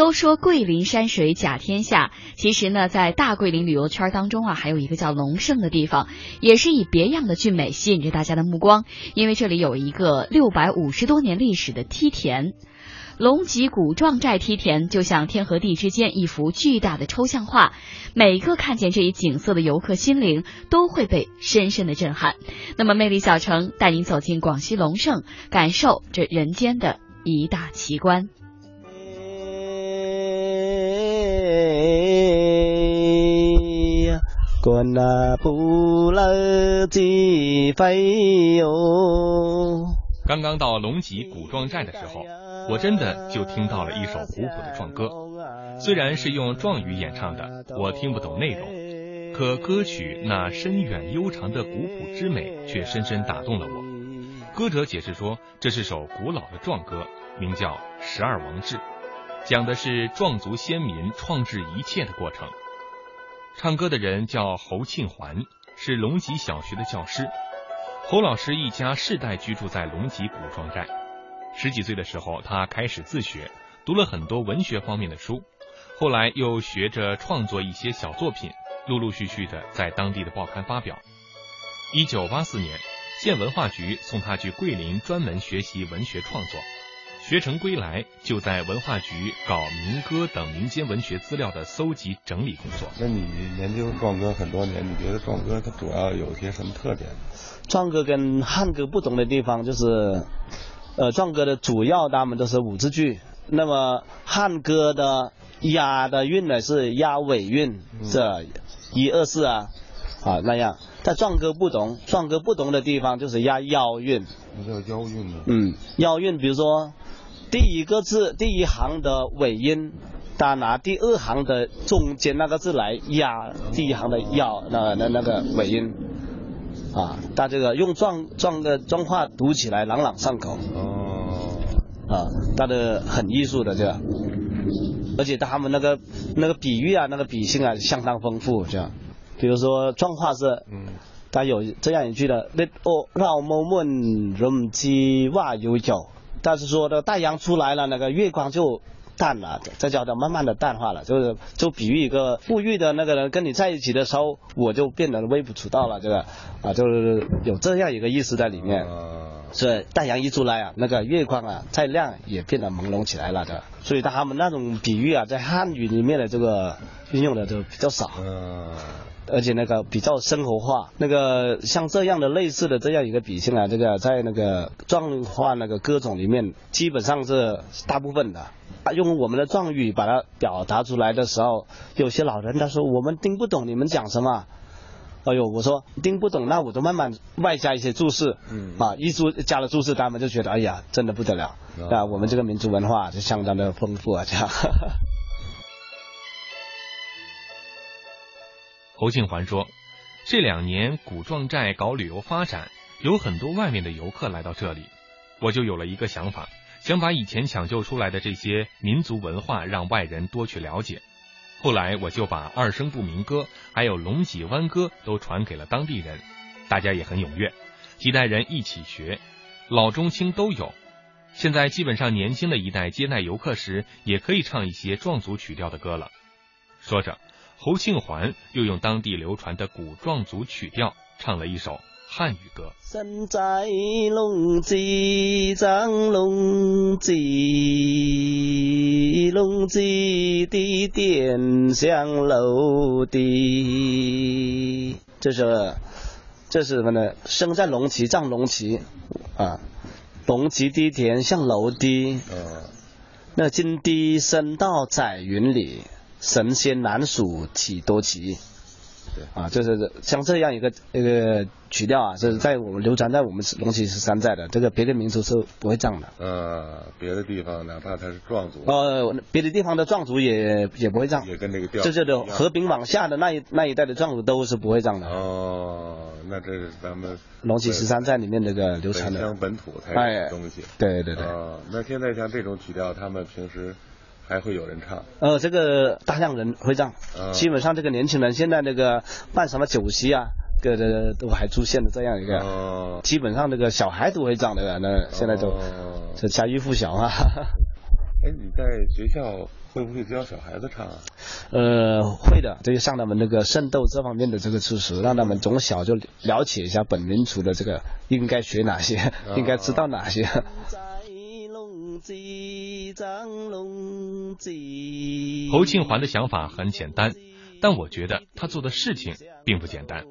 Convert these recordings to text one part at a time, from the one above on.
都说桂林山水甲天下，其实呢，在大桂林旅游圈当中啊，还有一个叫龙胜的地方，也是以别样的俊美吸引着大家的目光，因为这里有一个六百五十多年历史的梯田。龙脊古壮寨梯田就像天和地之间一幅巨大的抽象画，每个看见这一景色的游客心灵都会被深深的震撼。那么，魅力小城带您走进广西龙胜，感受这人间的一大奇观。刚刚到龙脊古壮寨的时候。我真的就听到了一首古朴的壮歌，虽然是用壮语演唱的，我听不懂内容，可歌曲那深远悠长的古朴之美却深深打动了我。歌者解释说，这是首古老的壮歌，名叫《十二王志》，讲的是壮族先民创制一切的过程。唱歌的人叫侯庆环，是龙脊小学的教师。侯老师一家世代居住在龙脊古壮寨。十几岁的时候，他开始自学，读了很多文学方面的书，后来又学着创作一些小作品，陆陆续续的在当地的报刊发表。一九八四年，县文化局送他去桂林专门学习文学创作，学成归来，就在文化局搞民歌等民间文学资料的搜集整理工作。那你研究壮歌很多年，你觉得壮歌它主要有些什么特点？壮歌跟汉歌不同的地方就是。呃，壮歌的主要他们都是五字句，那么汉歌的押的韵呢是押尾韵，这一二四啊啊那样。但壮歌不同，壮歌不同的地方就是押腰韵。什么叫腰韵呢？嗯，腰韵，比如说第一个字第一行的尾音，他拿第二行的中间那个字来压第一行的腰那那那个尾音。啊，他这个用壮壮的壮话读起来朗朗上口。哦。啊，他的很艺术的这个，而且他们那个那个比喻啊，那个比性啊相当丰富，这样。比如说壮话是，嗯，他有这样一句的，那哦老某们人机哇有酒，但是说的太阳出来了，那个月光就。淡了，这叫做慢慢的淡化了，就是就比喻一个富裕的那个人跟你在一起的时候，我就变得微不足道了，这个啊，就是有这样一个意思在里面。所以太阳一出来啊，那个月光啊再亮也变得朦胧起来了的。所以他们那种比喻啊，在汉语里面的这个运用的就比较少。而且那个比较生活化，那个像这样的类似的这样一个笔性啊，这个在那个壮话那个歌种里面，基本上是大部分的。用我们的壮语把它表达出来的时候，有些老人他说我们听不懂你们讲什么。哎呦，我说听不懂，那我就慢慢外加一些注释。嗯。啊，一注加了注释，他们就觉得哎呀，真的不得了。啊，我们这个民族文化就相当的丰富啊，这样。侯庆环说：“这两年古壮寨搞旅游发展，有很多外面的游客来到这里，我就有了一个想法，想把以前抢救出来的这些民族文化让外人多去了解。后来我就把二声部民歌还有龙脊湾歌都传给了当地人，大家也很踊跃，几代人一起学，老中青都有。现在基本上年轻的一代接待游客时，也可以唱一些壮族曲调的歌了。”说着。侯庆环又用当地流传的古壮族曲调唱了一首汉语歌。身在龙脊，长龙脊，龙脊的点像楼的。这是这是什么呢？生在龙脊，长龙脊啊，龙脊的田像楼的。嗯。那金堤深到彩云里。神仙难数几多奇，对啊，就是像这样一个一个曲调啊，就是在我们流传在我们龙脊十三寨的，这个别的民族是不会唱的。呃，别的地方哪怕他是壮族，呃，别的地方的壮族也也不会唱，也跟那个调，就这的和平往下的那一那一代的壮族都是不会唱的。哦，那这是咱们龙脊十三寨里面那个流传的本土才东西。对对对。哦，那现在像这种曲调，他们平时。还会有人唱，呃，这个大量人会唱，基本上这个年轻人现在那个办什么酒席啊，个个都还出现了这样一个，基本上那个小孩都会唱的，那现在都这家喻户晓啊。哎，你在学校会不会教小孩子唱啊？呃，会的，这就上他们那个圣斗这方面的这个知识，让他们从小就了解一下本民族的这个应该学哪些，应该知道哪些。侯庆环的想法很简单，但我觉得他做的事情并不简单。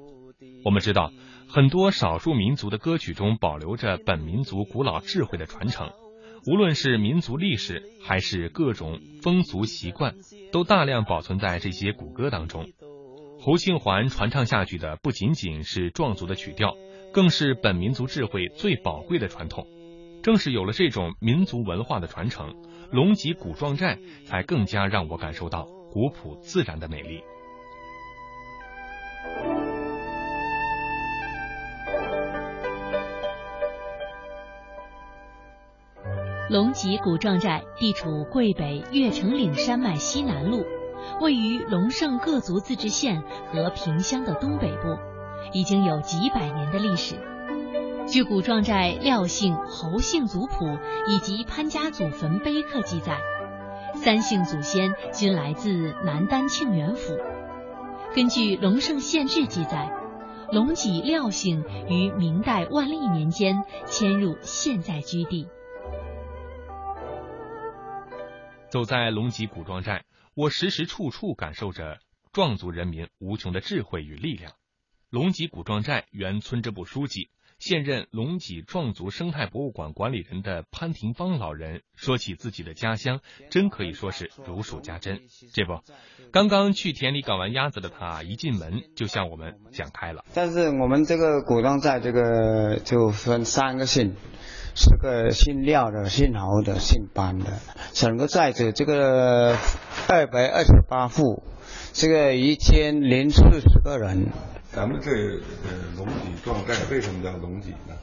我们知道，很多少数民族的歌曲中保留着本民族古老智慧的传承，无论是民族历史还是各种风俗习惯，都大量保存在这些古歌当中。侯庆环传唱下去的不仅仅是壮族的曲调，更是本民族智慧最宝贵的传统。正是有了这种民族文化的传承，龙脊古壮寨才更加让我感受到古朴自然的美丽。龙脊古壮寨地处桂北越城岭山脉西南麓，位于龙胜各族自治县和萍乡的东北部，已经有几百年的历史。据古壮寨廖姓、侯姓族谱以及潘家祖坟碑刻记载，三姓祖先均来自南丹庆元府。根据《龙胜县志》记载，龙脊廖姓于明代万历年间迁入现在居地。走在龙脊古壮寨，我时时处处感受着壮族人民无穷的智慧与力量。龙脊古壮寨原村支部书记、现任龙脊壮族生态博物馆管理人的潘廷芳老人说起自己的家乡，真可以说是如数家珍。这不，刚刚去田里搞完鸭子的他，一进门就向我们讲开了。但是我们这个古壮寨这个就分三个姓。是个姓廖的、姓侯的、姓班的，整个寨子这个二百二十八户，这个一千零四十个人。咱们这呃龙脊壮寨为什么叫龙脊呢？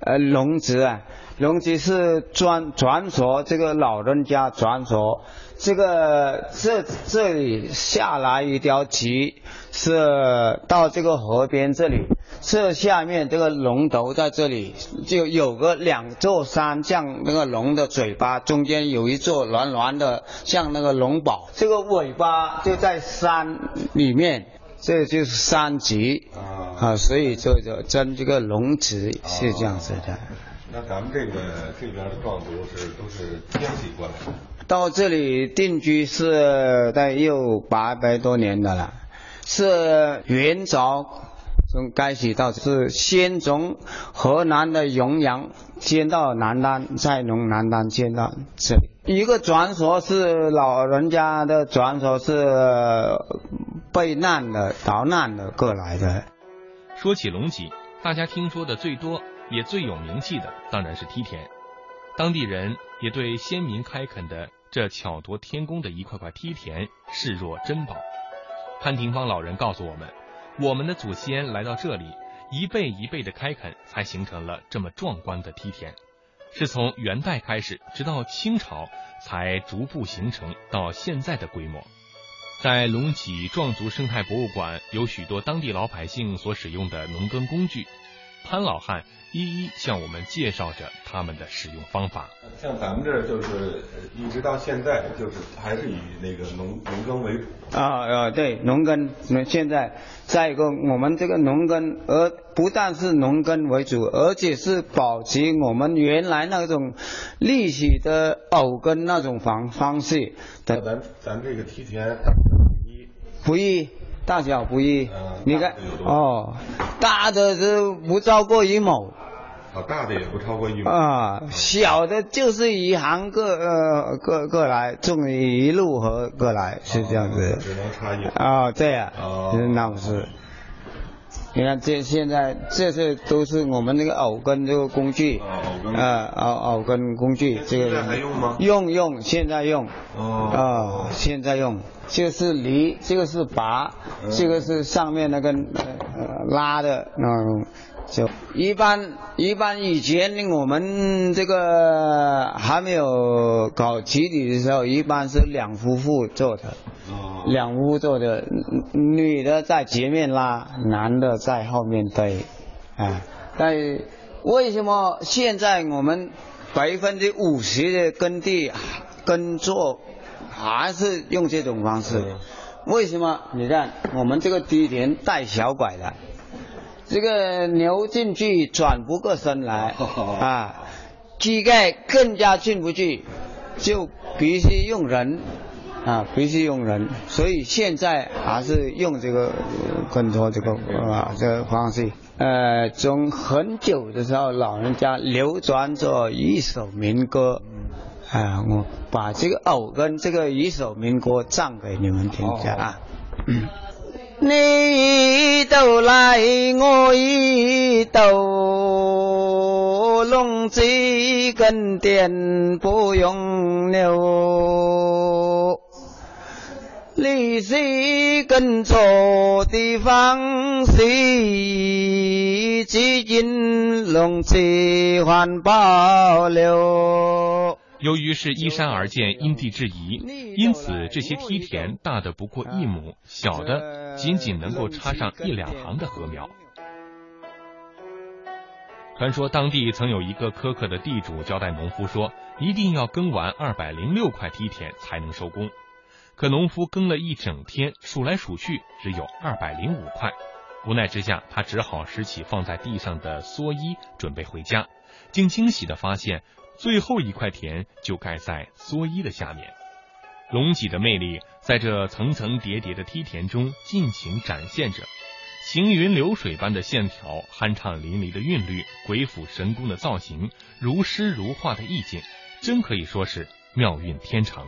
呃，龙脊啊，龙脊是传传说，这个老人家传说，这个这这里下来一条脊，是到这个河边这里。这下面这个龙头在这里，就有个两座山，像那个龙的嘴巴，中间有一座圆圆的，像那个龙宝。这个尾巴就在山里面，这就是三级啊，所以就就争这个龙脊是这样子的。那咱们这个这边的壮族是都是迁徙过来的，到这里定居是在有八百多年的了，是元朝。从该起到是先从河南的永阳迁到南丹，再从南丹迁到这里。一个传说是老人家的传说是避难的、逃难的过来的。说起龙脊，大家听说的最多也最有名气的当然是梯田，当地人也对先民开垦的这巧夺天工的一块块梯田视若珍宝。潘廷芳老人告诉我们。我们的祖先来到这里，一辈一辈的开垦，才形成了这么壮观的梯田。是从元代开始，直到清朝才逐步形成到现在的规模。在龙脊壮族生态博物馆，有许多当地老百姓所使用的农耕工具。潘老汉一一向我们介绍着他们的使用方法。像咱们这就是一直到现在，就是还是以那个农农耕为主。啊啊，对，农耕。那现在再一个，我们这个农耕，而不但是农耕为主，而且是保持我们原来那种历史的偶耕那种方方式。咱咱这个梯田不易。大小不一，你看哦，大的是不超过一亩，哦大的也不超过一亩。啊，小的就是一行个呃个个来种一路和各来是这样子，只能差一啊，对呀，那不是。你看这现在这些都是我们那个藕根这个工具，啊藕藕根工具，这个还用吗？用用，现在用，啊现在用，这个是犁，这个是拔，这个是上面那个呃拉的那种。就。一般一般以前我们这个还没有搞集体的时候，一般是两夫妇做的，哦。两夫妇做的，女的在前面拉，男的在后面推，啊，但为什么现在我们百分之五十的耕地耕作还是用这种方式。为什么？你看我们这个梯田带小拐的，这个牛进去转不过身来啊，膝盖更加进不去，就必须用人啊，必须用人。所以现在还是用这个更多这个啊这个方式。呃，从很久的时候，老人家流传着一首民歌。啊，我把这个偶跟这个一首民歌唱给你们听一下啊。嗯，你都来，我一斗，龙子跟点不用留，你是跟错地方，是只因龙子还保留。由于是依山而建，因地制宜，因此这些梯田大的不过一亩，小的仅仅能够插上一两行的禾苗。传说当地曾有一个苛刻的地主交代农夫说，一定要耕完二百零六块梯田才能收工。可农夫耕了一整天，数来数去只有二百零五块，无奈之下，他只好拾起放在地上的蓑衣，准备回家，竟惊喜的发现。最后一块田就盖在蓑衣的下面，龙脊的魅力在这层层叠叠的梯田中尽情展现着，行云流水般的线条，酣畅淋漓的韵律，鬼斧神工的造型，如诗如画的意境，真可以说是妙韵天成。